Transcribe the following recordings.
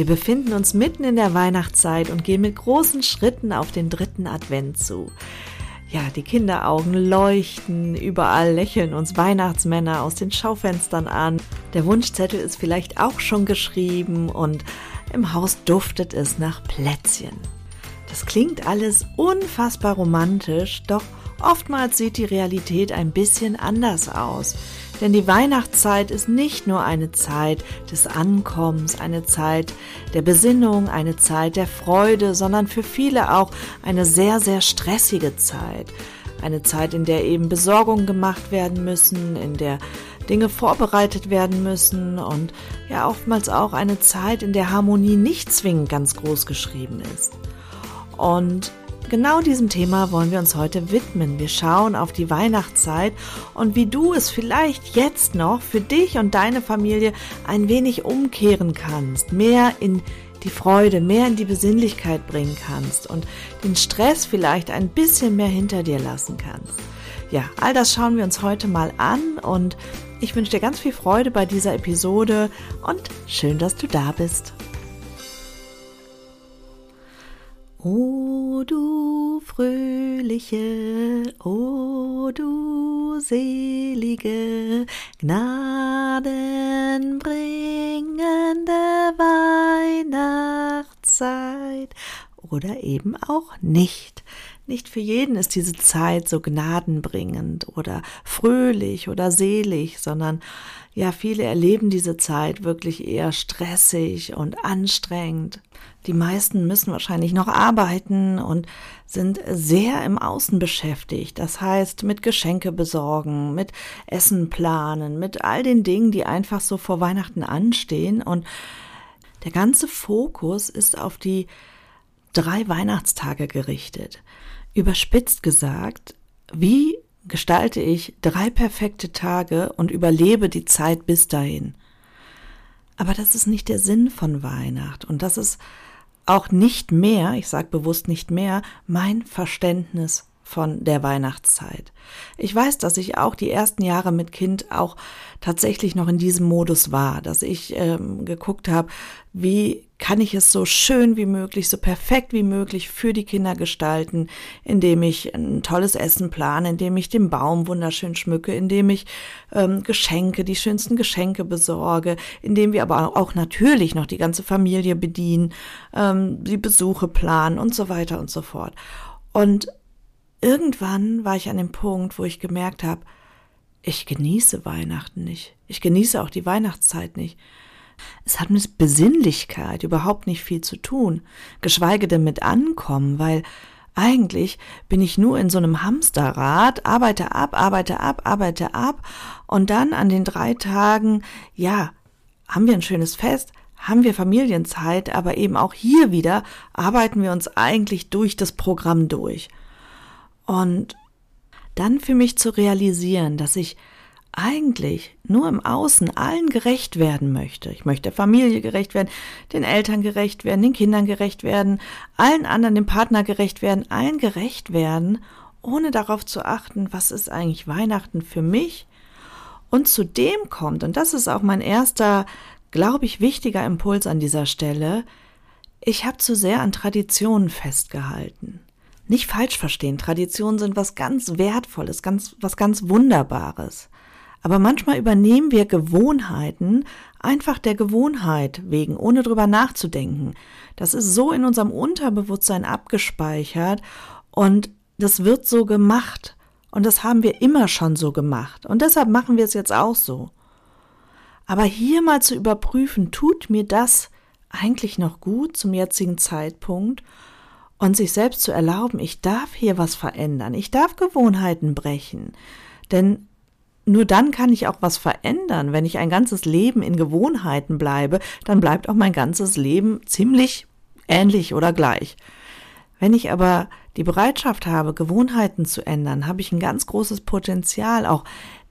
Wir befinden uns mitten in der Weihnachtszeit und gehen mit großen Schritten auf den dritten Advent zu. Ja, die Kinderaugen leuchten, überall lächeln uns Weihnachtsmänner aus den Schaufenstern an. Der Wunschzettel ist vielleicht auch schon geschrieben und im Haus duftet es nach Plätzchen. Das klingt alles unfassbar romantisch, doch oftmals sieht die Realität ein bisschen anders aus. Denn die Weihnachtszeit ist nicht nur eine Zeit des Ankommens, eine Zeit der Besinnung, eine Zeit der Freude, sondern für viele auch eine sehr, sehr stressige Zeit. Eine Zeit, in der eben Besorgungen gemacht werden müssen, in der Dinge vorbereitet werden müssen und ja oftmals auch eine Zeit, in der Harmonie nicht zwingend ganz groß geschrieben ist. Und Genau diesem Thema wollen wir uns heute widmen. Wir schauen auf die Weihnachtszeit und wie du es vielleicht jetzt noch für dich und deine Familie ein wenig umkehren kannst, mehr in die Freude, mehr in die Besinnlichkeit bringen kannst und den Stress vielleicht ein bisschen mehr hinter dir lassen kannst. Ja, all das schauen wir uns heute mal an und ich wünsche dir ganz viel Freude bei dieser Episode und schön, dass du da bist. O du fröhliche, o du selige, gnadenbringende Weihnachtszeit oder eben auch nicht. Nicht für jeden ist diese Zeit so gnadenbringend oder fröhlich oder selig, sondern ja, viele erleben diese Zeit wirklich eher stressig und anstrengend. Die meisten müssen wahrscheinlich noch arbeiten und sind sehr im Außen beschäftigt. Das heißt, mit Geschenke besorgen, mit Essen planen, mit all den Dingen, die einfach so vor Weihnachten anstehen. Und der ganze Fokus ist auf die drei Weihnachtstage gerichtet. Überspitzt gesagt, wie gestalte ich drei perfekte Tage und überlebe die Zeit bis dahin? Aber das ist nicht der Sinn von Weihnacht und das ist auch nicht mehr, ich sage bewusst nicht mehr, mein Verständnis von der Weihnachtszeit. Ich weiß, dass ich auch die ersten Jahre mit Kind auch tatsächlich noch in diesem Modus war, dass ich ähm, geguckt habe, wie kann ich es so schön wie möglich, so perfekt wie möglich für die Kinder gestalten, indem ich ein tolles Essen plane, indem ich den Baum wunderschön schmücke, indem ich ähm, Geschenke, die schönsten Geschenke besorge, indem wir aber auch natürlich noch die ganze Familie bedienen, ähm, die Besuche planen und so weiter und so fort. Und irgendwann war ich an dem Punkt, wo ich gemerkt habe, ich genieße Weihnachten nicht. Ich genieße auch die Weihnachtszeit nicht. Es hat mit Besinnlichkeit überhaupt nicht viel zu tun, geschweige denn mit Ankommen, weil eigentlich bin ich nur in so einem Hamsterrad, arbeite ab, arbeite ab, arbeite ab und dann an den drei Tagen, ja, haben wir ein schönes Fest, haben wir Familienzeit, aber eben auch hier wieder arbeiten wir uns eigentlich durch das Programm durch. Und dann für mich zu realisieren, dass ich eigentlich nur im Außen allen gerecht werden möchte. Ich möchte der Familie gerecht werden, den Eltern gerecht werden, den Kindern gerecht werden, allen anderen, dem Partner gerecht werden, allen gerecht werden, ohne darauf zu achten, was ist eigentlich Weihnachten für mich. Und zu dem kommt, und das ist auch mein erster, glaube ich, wichtiger Impuls an dieser Stelle, ich habe zu sehr an Traditionen festgehalten. Nicht falsch verstehen, Traditionen sind was ganz Wertvolles, ganz, was ganz Wunderbares. Aber manchmal übernehmen wir Gewohnheiten einfach der Gewohnheit wegen, ohne drüber nachzudenken. Das ist so in unserem Unterbewusstsein abgespeichert und das wird so gemacht. Und das haben wir immer schon so gemacht. Und deshalb machen wir es jetzt auch so. Aber hier mal zu überprüfen, tut mir das eigentlich noch gut zum jetzigen Zeitpunkt? Und sich selbst zu erlauben, ich darf hier was verändern, ich darf Gewohnheiten brechen. Denn nur dann kann ich auch was verändern. Wenn ich ein ganzes Leben in Gewohnheiten bleibe, dann bleibt auch mein ganzes Leben ziemlich ähnlich oder gleich. Wenn ich aber die Bereitschaft habe, Gewohnheiten zu ändern, habe ich ein ganz großes Potenzial, auch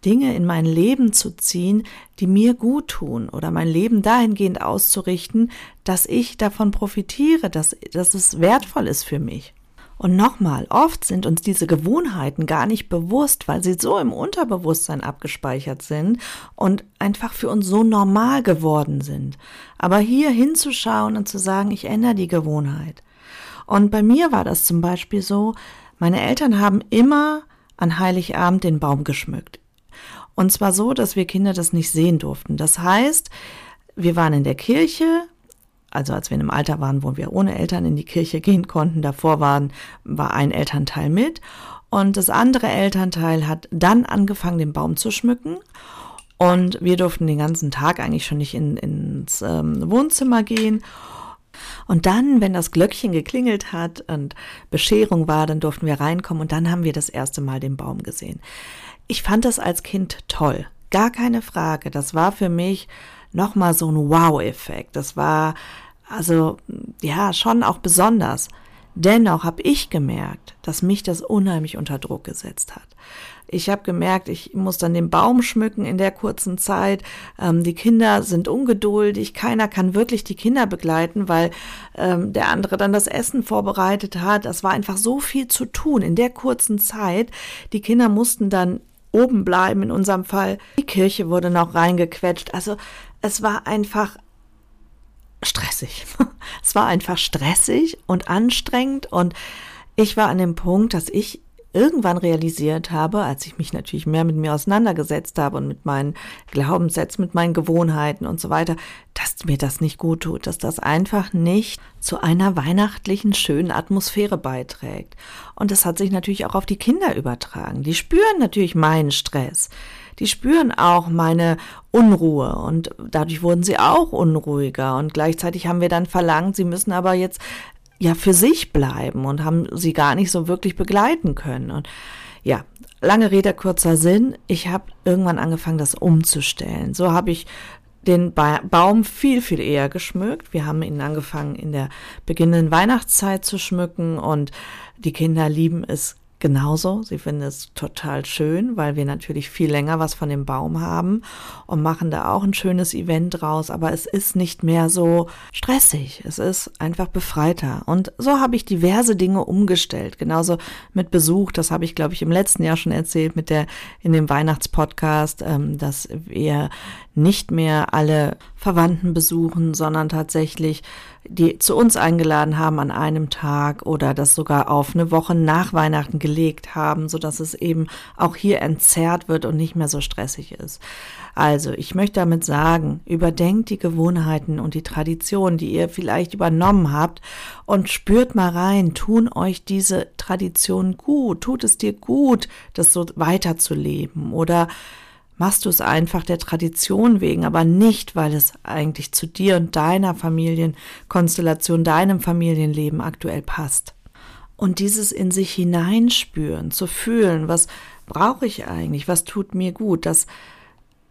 Dinge in mein Leben zu ziehen, die mir gut tun oder mein Leben dahingehend auszurichten, dass ich davon profitiere, dass, dass es wertvoll ist für mich. Und nochmal, oft sind uns diese Gewohnheiten gar nicht bewusst, weil sie so im Unterbewusstsein abgespeichert sind und einfach für uns so normal geworden sind. Aber hier hinzuschauen und zu sagen, ich ändere die Gewohnheit. Und bei mir war das zum Beispiel so, meine Eltern haben immer an Heiligabend den Baum geschmückt. Und zwar so, dass wir Kinder das nicht sehen durften. Das heißt, wir waren in der Kirche, also als wir in einem Alter waren, wo wir ohne Eltern in die Kirche gehen konnten, davor waren, war ein Elternteil mit und das andere Elternteil hat dann angefangen, den Baum zu schmücken. Und wir durften den ganzen Tag eigentlich schon nicht in, ins ähm, Wohnzimmer gehen. Und dann, wenn das Glöckchen geklingelt hat und Bescherung war, dann durften wir reinkommen und dann haben wir das erste Mal den Baum gesehen. Ich fand das als Kind toll. Gar keine Frage. Das war für mich nochmal so ein Wow-Effekt. Das war also ja schon auch besonders. Dennoch habe ich gemerkt, dass mich das unheimlich unter Druck gesetzt hat. Ich habe gemerkt, ich muss dann den Baum schmücken in der kurzen Zeit. Ähm, die Kinder sind ungeduldig. Keiner kann wirklich die Kinder begleiten, weil ähm, der andere dann das Essen vorbereitet hat. Das war einfach so viel zu tun in der kurzen Zeit. Die Kinder mussten dann oben bleiben in unserem Fall. Die Kirche wurde noch reingequetscht. Also es war einfach stressig. es war einfach stressig und anstrengend und ich war an dem Punkt, dass ich irgendwann realisiert habe, als ich mich natürlich mehr mit mir auseinandergesetzt habe und mit meinen Glaubenssätzen, mit meinen Gewohnheiten und so weiter, dass mir das nicht gut tut, dass das einfach nicht zu einer weihnachtlichen, schönen Atmosphäre beiträgt. Und das hat sich natürlich auch auf die Kinder übertragen. Die spüren natürlich meinen Stress. Die spüren auch meine Unruhe und dadurch wurden sie auch unruhiger und gleichzeitig haben wir dann verlangt, sie müssen aber jetzt ja für sich bleiben und haben sie gar nicht so wirklich begleiten können. Und ja, lange Rede, kurzer Sinn. Ich habe irgendwann angefangen, das umzustellen. So habe ich den ba Baum viel, viel eher geschmückt. Wir haben ihn angefangen in der beginnenden Weihnachtszeit zu schmücken und die Kinder lieben es genauso. Sie finden es total schön, weil wir natürlich viel länger was von dem Baum haben und machen da auch ein schönes Event draus. Aber es ist nicht mehr so stressig. Es ist einfach befreiter. Und so habe ich diverse Dinge umgestellt. Genauso mit Besuch. Das habe ich, glaube ich, im letzten Jahr schon erzählt mit der, in dem Weihnachtspodcast, ähm, dass wir nicht mehr alle Verwandten besuchen, sondern tatsächlich die zu uns eingeladen haben an einem Tag oder das sogar auf eine Woche nach Weihnachten gelegt haben, so dass es eben auch hier entzerrt wird und nicht mehr so stressig ist. Also, ich möchte damit sagen, überdenkt die Gewohnheiten und die Traditionen, die ihr vielleicht übernommen habt und spürt mal rein, tun euch diese Traditionen gut, tut es dir gut, das so weiterzuleben oder machst du es einfach der Tradition wegen, aber nicht, weil es eigentlich zu dir und deiner Familienkonstellation, deinem Familienleben aktuell passt. Und dieses in sich hineinspüren, zu fühlen, was brauche ich eigentlich, was tut mir gut, das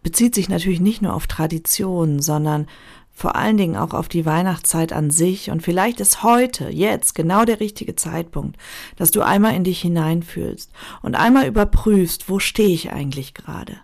bezieht sich natürlich nicht nur auf Traditionen, sondern vor allen Dingen auch auf die Weihnachtszeit an sich. Und vielleicht ist heute, jetzt, genau der richtige Zeitpunkt, dass du einmal in dich hineinfühlst und einmal überprüfst, wo stehe ich eigentlich gerade.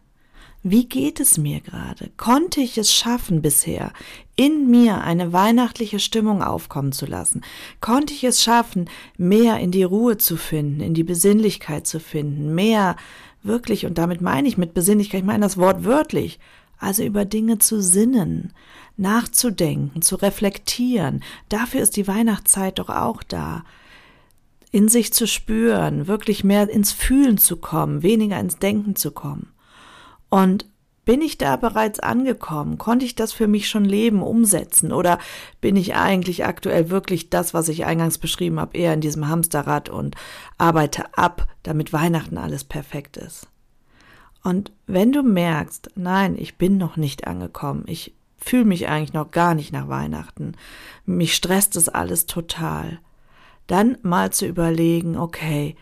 Wie geht es mir gerade? Konnte ich es schaffen bisher, in mir eine weihnachtliche Stimmung aufkommen zu lassen? Konnte ich es schaffen, mehr in die Ruhe zu finden, in die Besinnlichkeit zu finden, mehr wirklich, und damit meine ich mit Besinnlichkeit, ich meine das Wort wörtlich, also über Dinge zu sinnen, nachzudenken, zu reflektieren. Dafür ist die Weihnachtszeit doch auch da. In sich zu spüren, wirklich mehr ins Fühlen zu kommen, weniger ins Denken zu kommen. Und bin ich da bereits angekommen? Konnte ich das für mich schon leben, umsetzen? Oder bin ich eigentlich aktuell wirklich das, was ich eingangs beschrieben habe, eher in diesem Hamsterrad und arbeite ab, damit Weihnachten alles perfekt ist? Und wenn du merkst, nein, ich bin noch nicht angekommen, ich fühle mich eigentlich noch gar nicht nach Weihnachten, mich stresst das alles total, dann mal zu überlegen, okay,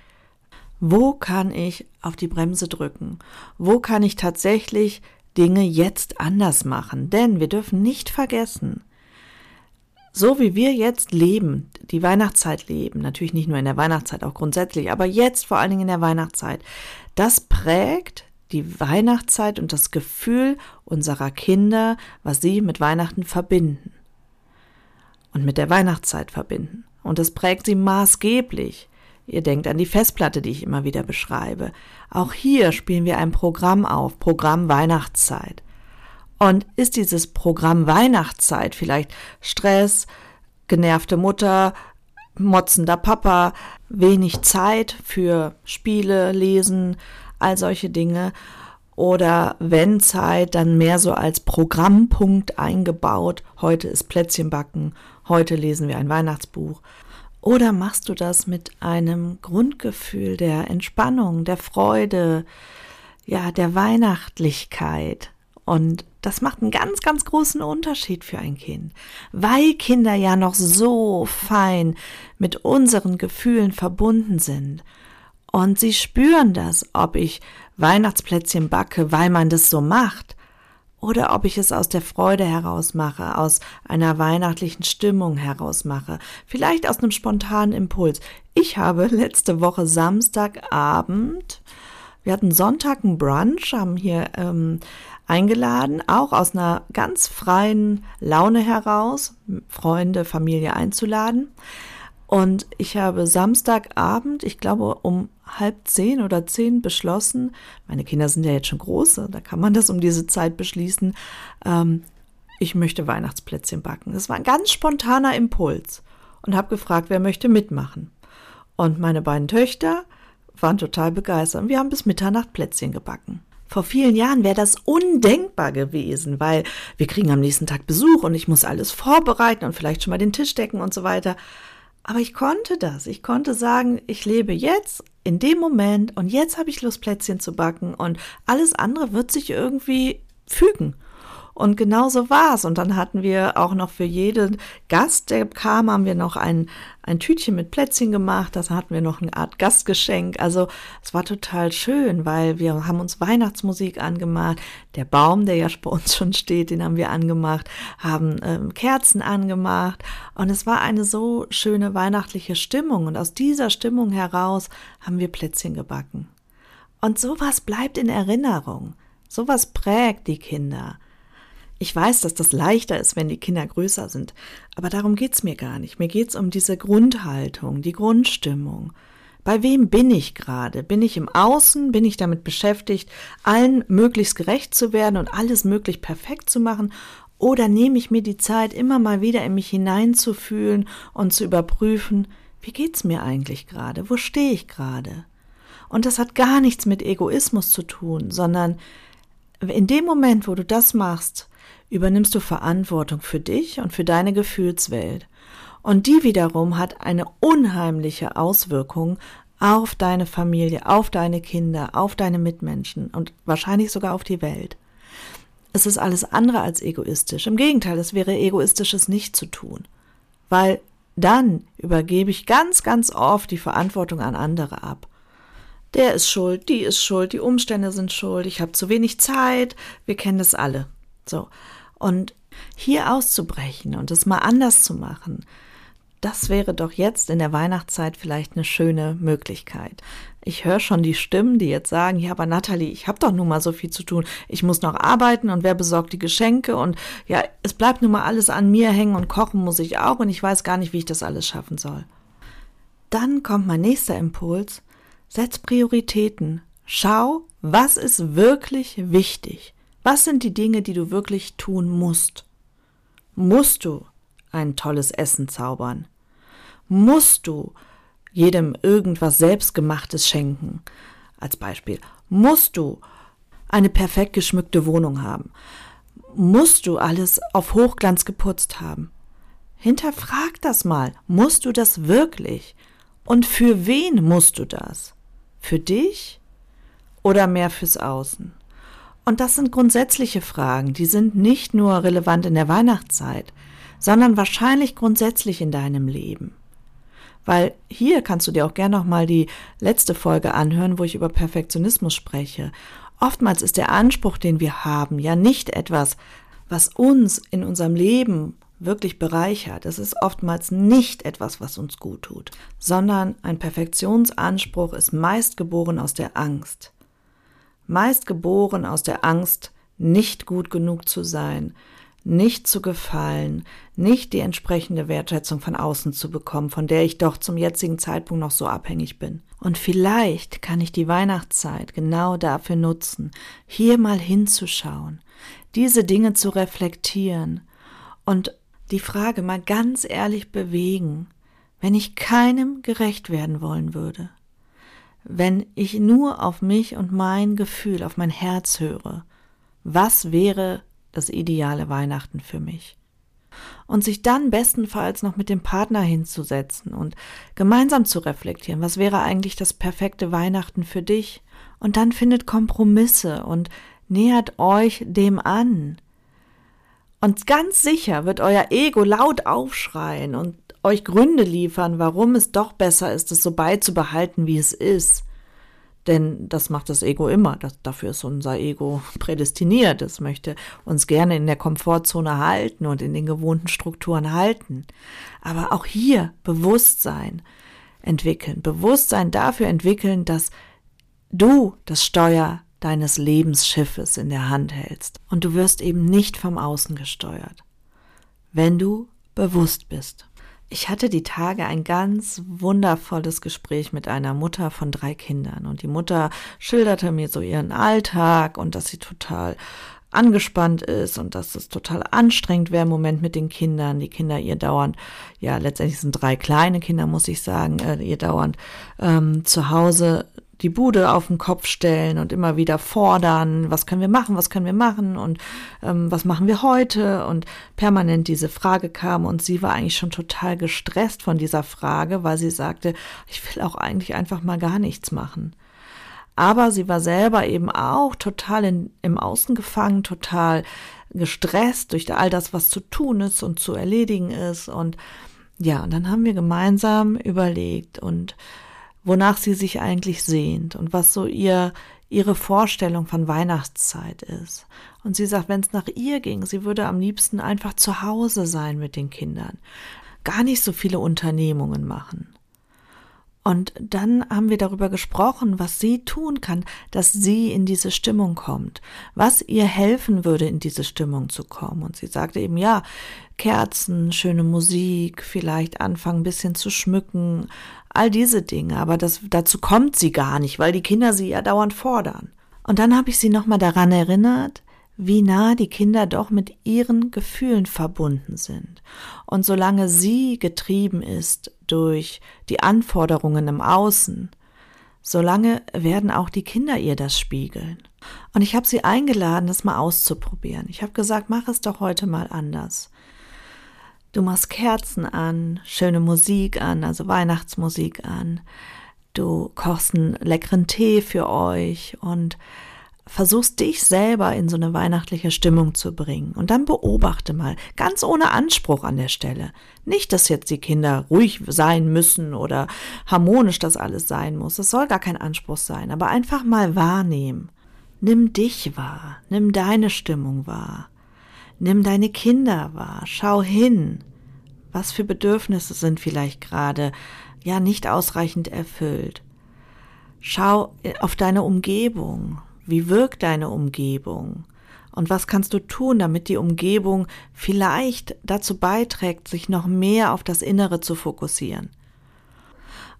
wo kann ich auf die Bremse drücken? Wo kann ich tatsächlich Dinge jetzt anders machen? Denn wir dürfen nicht vergessen, so wie wir jetzt leben, die Weihnachtszeit leben, natürlich nicht nur in der Weihnachtszeit, auch grundsätzlich, aber jetzt vor allen Dingen in der Weihnachtszeit, das prägt die Weihnachtszeit und das Gefühl unserer Kinder, was sie mit Weihnachten verbinden und mit der Weihnachtszeit verbinden. Und das prägt sie maßgeblich. Ihr denkt an die Festplatte, die ich immer wieder beschreibe. Auch hier spielen wir ein Programm auf, Programm Weihnachtszeit. Und ist dieses Programm Weihnachtszeit vielleicht Stress, genervte Mutter, motzender Papa, wenig Zeit für Spiele, Lesen, all solche Dinge? Oder wenn Zeit, dann mehr so als Programmpunkt eingebaut. Heute ist Plätzchenbacken, heute lesen wir ein Weihnachtsbuch. Oder machst du das mit einem Grundgefühl der Entspannung, der Freude, ja, der Weihnachtlichkeit? Und das macht einen ganz, ganz großen Unterschied für ein Kind, weil Kinder ja noch so fein mit unseren Gefühlen verbunden sind. Und sie spüren das, ob ich Weihnachtsplätzchen backe, weil man das so macht, oder ob ich es aus der Freude heraus mache, aus einer weihnachtlichen Stimmung heraus mache, vielleicht aus einem spontanen Impuls. Ich habe letzte Woche Samstagabend, wir hatten Sonntag einen Brunch, haben hier ähm, eingeladen, auch aus einer ganz freien Laune heraus, Freunde, Familie einzuladen. Und ich habe Samstagabend, ich glaube um halb zehn oder zehn beschlossen, meine Kinder sind ja jetzt schon groß, da kann man das um diese Zeit beschließen, ähm, ich möchte Weihnachtsplätzchen backen. Das war ein ganz spontaner Impuls und habe gefragt, wer möchte mitmachen. Und meine beiden Töchter waren total begeistert und wir haben bis Mitternacht Plätzchen gebacken. Vor vielen Jahren wäre das undenkbar gewesen, weil wir kriegen am nächsten Tag Besuch und ich muss alles vorbereiten und vielleicht schon mal den Tisch decken und so weiter. Aber ich konnte das. Ich konnte sagen, ich lebe jetzt in dem Moment und jetzt habe ich Lust, Plätzchen zu backen und alles andere wird sich irgendwie fügen. Und genau so war's. Und dann hatten wir auch noch für jeden Gast, der kam, haben wir noch ein, ein Tütchen mit Plätzchen gemacht. Das hatten wir noch eine Art Gastgeschenk. Also es war total schön, weil wir haben uns Weihnachtsmusik angemacht. Der Baum, der ja bei uns schon steht, den haben wir angemacht, haben ähm, Kerzen angemacht. Und es war eine so schöne weihnachtliche Stimmung. Und aus dieser Stimmung heraus haben wir Plätzchen gebacken. Und sowas bleibt in Erinnerung. Sowas prägt die Kinder. Ich weiß, dass das leichter ist, wenn die Kinder größer sind, aber darum geht's mir gar nicht. Mir geht's um diese Grundhaltung, die Grundstimmung. Bei wem bin ich gerade? Bin ich im Außen? Bin ich damit beschäftigt, allen möglichst gerecht zu werden und alles möglich perfekt zu machen? Oder nehme ich mir die Zeit, immer mal wieder in mich hineinzufühlen und zu überprüfen, wie geht's mir eigentlich gerade? Wo stehe ich gerade? Und das hat gar nichts mit Egoismus zu tun, sondern in dem Moment, wo du das machst, übernimmst du Verantwortung für dich und für deine Gefühlswelt. Und die wiederum hat eine unheimliche Auswirkung auf deine Familie, auf deine Kinder, auf deine Mitmenschen und wahrscheinlich sogar auf die Welt. Es ist alles andere als egoistisch. Im Gegenteil, es wäre egoistisch, es nicht zu tun. Weil dann übergebe ich ganz, ganz oft die Verantwortung an andere ab. Der ist schuld, die ist schuld, die Umstände sind schuld, ich habe zu wenig Zeit, wir kennen das alle. So. Und hier auszubrechen und es mal anders zu machen, das wäre doch jetzt in der Weihnachtszeit vielleicht eine schöne Möglichkeit. Ich höre schon die Stimmen, die jetzt sagen, ja, aber Natalie, ich habe doch nun mal so viel zu tun. Ich muss noch arbeiten und wer besorgt die Geschenke und ja, es bleibt nun mal alles an mir hängen und kochen muss ich auch und ich weiß gar nicht, wie ich das alles schaffen soll. Dann kommt mein nächster Impuls. Setz Prioritäten. Schau, was ist wirklich wichtig. Was sind die Dinge, die du wirklich tun musst? Musst du ein tolles Essen zaubern? Musst du jedem irgendwas Selbstgemachtes schenken? Als Beispiel. Musst du eine perfekt geschmückte Wohnung haben? Musst du alles auf Hochglanz geputzt haben? Hinterfrag das mal. Musst du das wirklich? Und für wen musst du das? Für dich oder mehr fürs Außen? Und das sind grundsätzliche Fragen, die sind nicht nur relevant in der Weihnachtszeit, sondern wahrscheinlich grundsätzlich in deinem Leben. Weil hier kannst du dir auch gerne nochmal die letzte Folge anhören, wo ich über Perfektionismus spreche. Oftmals ist der Anspruch, den wir haben, ja nicht etwas, was uns in unserem Leben wirklich bereichert, es ist oftmals nicht etwas, was uns gut tut, sondern ein Perfektionsanspruch ist meist geboren aus der Angst. Meist geboren aus der Angst, nicht gut genug zu sein, nicht zu gefallen, nicht die entsprechende Wertschätzung von außen zu bekommen, von der ich doch zum jetzigen Zeitpunkt noch so abhängig bin. Und vielleicht kann ich die Weihnachtszeit genau dafür nutzen, hier mal hinzuschauen, diese Dinge zu reflektieren und die Frage mal ganz ehrlich bewegen, wenn ich keinem gerecht werden wollen würde, wenn ich nur auf mich und mein Gefühl, auf mein Herz höre, was wäre das ideale Weihnachten für mich. Und sich dann bestenfalls noch mit dem Partner hinzusetzen und gemeinsam zu reflektieren, was wäre eigentlich das perfekte Weihnachten für dich? Und dann findet Kompromisse und nähert euch dem an. Und ganz sicher wird euer Ego laut aufschreien und euch Gründe liefern, warum es doch besser ist, es so beizubehalten, wie es ist. Denn das macht das Ego immer. Das, dafür ist unser Ego prädestiniert. Es möchte uns gerne in der Komfortzone halten und in den gewohnten Strukturen halten. Aber auch hier Bewusstsein entwickeln. Bewusstsein dafür entwickeln, dass du das Steuer deines Lebensschiffes in der Hand hältst. Und du wirst eben nicht vom Außen gesteuert. Wenn du bewusst bist. Ich hatte die Tage ein ganz wundervolles Gespräch mit einer Mutter von drei Kindern und die Mutter schilderte mir so ihren Alltag und dass sie total angespannt ist und dass es total anstrengend wäre im Moment mit den Kindern. Die Kinder ihr dauernd, ja, letztendlich sind drei kleine Kinder, muss ich sagen, äh, ihr dauernd ähm, zu Hause die Bude auf den Kopf stellen und immer wieder fordern, was können wir machen, was können wir machen und ähm, was machen wir heute und permanent diese Frage kam und sie war eigentlich schon total gestresst von dieser Frage, weil sie sagte, ich will auch eigentlich einfach mal gar nichts machen. Aber sie war selber eben auch total in, im Außen gefangen, total gestresst durch all das, was zu tun ist und zu erledigen ist und ja, und dann haben wir gemeinsam überlegt und wonach sie sich eigentlich sehnt und was so ihr ihre Vorstellung von Weihnachtszeit ist. Und sie sagt, wenn es nach ihr ging, sie würde am liebsten einfach zu Hause sein mit den Kindern, gar nicht so viele Unternehmungen machen. Und dann haben wir darüber gesprochen, was sie tun kann, dass sie in diese Stimmung kommt, was ihr helfen würde, in diese Stimmung zu kommen. Und sie sagte eben, ja, Kerzen, schöne Musik, vielleicht anfangen ein bisschen zu schmücken, all diese Dinge. Aber das, dazu kommt sie gar nicht, weil die Kinder sie ja dauernd fordern. Und dann habe ich sie nochmal daran erinnert, wie nah die Kinder doch mit ihren Gefühlen verbunden sind. Und solange sie getrieben ist durch die Anforderungen im Außen, solange werden auch die Kinder ihr das spiegeln. Und ich habe sie eingeladen, das mal auszuprobieren. Ich habe gesagt, mach es doch heute mal anders. Du machst Kerzen an, schöne Musik an, also Weihnachtsmusik an. Du kochst einen leckeren Tee für euch und versuchst dich selber in so eine weihnachtliche Stimmung zu bringen. Und dann beobachte mal, ganz ohne Anspruch an der Stelle. Nicht, dass jetzt die Kinder ruhig sein müssen oder harmonisch das alles sein muss. Es soll gar kein Anspruch sein, aber einfach mal wahrnehmen. Nimm dich wahr, nimm deine Stimmung wahr, nimm deine Kinder wahr, schau hin. Was für Bedürfnisse sind vielleicht gerade ja nicht ausreichend erfüllt. Schau auf deine Umgebung. Wie wirkt deine Umgebung? Und was kannst du tun, damit die Umgebung vielleicht dazu beiträgt, sich noch mehr auf das Innere zu fokussieren?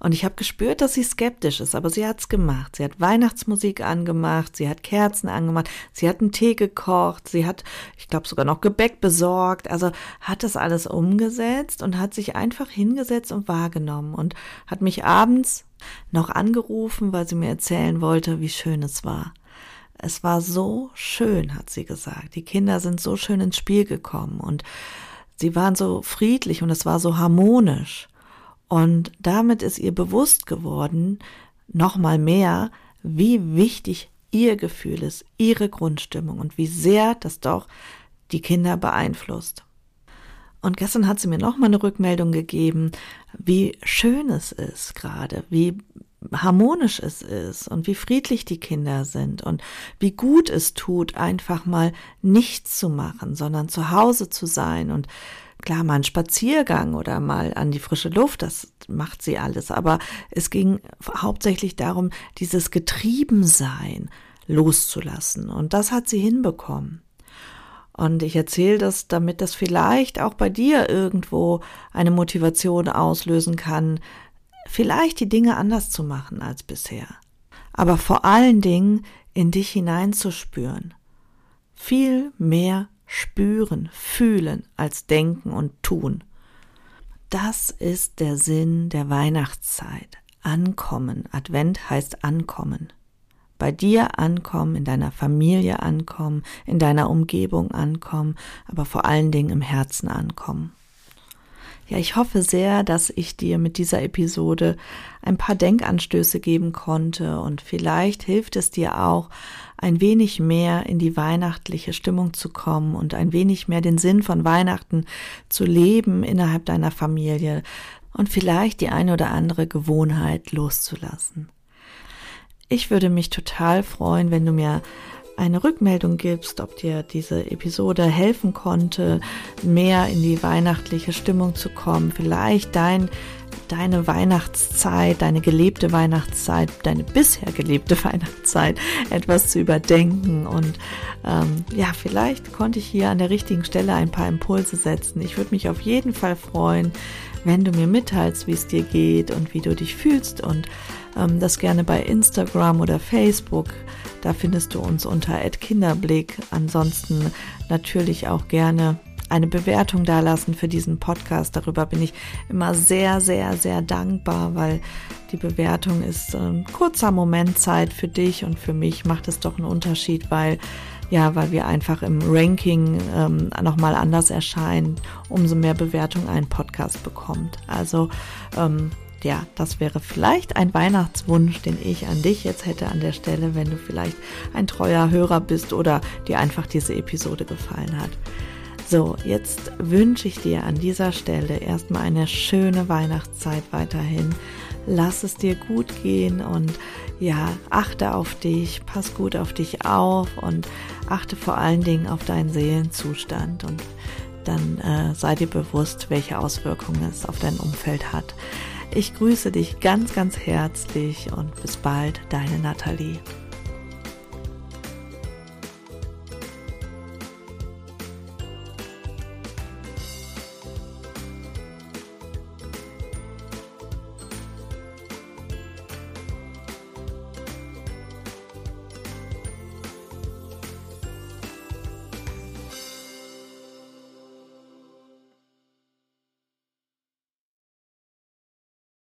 Und ich habe gespürt, dass sie skeptisch ist, aber sie hat's gemacht. Sie hat Weihnachtsmusik angemacht, sie hat Kerzen angemacht, sie hat einen Tee gekocht, sie hat, ich glaube, sogar noch Gebäck besorgt. Also hat das alles umgesetzt und hat sich einfach hingesetzt und wahrgenommen und hat mich abends noch angerufen, weil sie mir erzählen wollte, wie schön es war. Es war so schön, hat sie gesagt. Die Kinder sind so schön ins Spiel gekommen und sie waren so friedlich und es war so harmonisch. Und damit ist ihr bewusst geworden, noch mal mehr, wie wichtig ihr Gefühl ist, ihre Grundstimmung und wie sehr das doch die Kinder beeinflusst. Und gestern hat sie mir noch mal eine Rückmeldung gegeben, wie schön es ist gerade, wie harmonisch es ist und wie friedlich die Kinder sind und wie gut es tut, einfach mal nichts zu machen, sondern zu Hause zu sein und klar mal ein Spaziergang oder mal an die frische Luft, das macht sie alles, aber es ging hauptsächlich darum, dieses Getriebensein loszulassen und das hat sie hinbekommen. Und ich erzähle das, damit das vielleicht auch bei dir irgendwo eine Motivation auslösen kann, vielleicht die Dinge anders zu machen als bisher. Aber vor allen Dingen in dich hineinzuspüren. Viel mehr spüren, fühlen als denken und tun. Das ist der Sinn der Weihnachtszeit. Ankommen. Advent heißt ankommen bei dir ankommen, in deiner Familie ankommen, in deiner Umgebung ankommen, aber vor allen Dingen im Herzen ankommen. Ja, ich hoffe sehr, dass ich dir mit dieser Episode ein paar Denkanstöße geben konnte und vielleicht hilft es dir auch, ein wenig mehr in die weihnachtliche Stimmung zu kommen und ein wenig mehr den Sinn von Weihnachten zu leben innerhalb deiner Familie und vielleicht die eine oder andere Gewohnheit loszulassen. Ich würde mich total freuen, wenn du mir eine Rückmeldung gibst, ob dir diese Episode helfen konnte, mehr in die weihnachtliche Stimmung zu kommen, vielleicht dein deine Weihnachtszeit, deine gelebte Weihnachtszeit, deine bisher gelebte Weihnachtszeit etwas zu überdenken. Und ähm, ja, vielleicht konnte ich hier an der richtigen Stelle ein paar Impulse setzen. Ich würde mich auf jeden Fall freuen, wenn du mir mitteilst, wie es dir geht und wie du dich fühlst und ähm, das gerne bei Instagram oder Facebook. Da findest du uns unter Kinderblick. Ansonsten natürlich auch gerne eine Bewertung dalassen für diesen Podcast. Darüber bin ich immer sehr, sehr, sehr dankbar, weil die Bewertung ist ein kurzer Moment Zeit für dich und für mich macht es doch einen Unterschied, weil ja, weil wir einfach im Ranking ähm, nochmal anders erscheinen, umso mehr Bewertung ein Podcast bekommt. Also ähm, ja, das wäre vielleicht ein Weihnachtswunsch, den ich an dich jetzt hätte an der Stelle, wenn du vielleicht ein treuer Hörer bist oder dir einfach diese Episode gefallen hat. So, jetzt wünsche ich dir an dieser Stelle erstmal eine schöne Weihnachtszeit weiterhin. Lass es dir gut gehen und ja, achte auf dich, pass gut auf dich auf und achte vor allen Dingen auf deinen Seelenzustand und dann äh, sei dir bewusst, welche Auswirkungen es auf dein Umfeld hat. Ich grüße dich ganz, ganz herzlich und bis bald, deine Nathalie.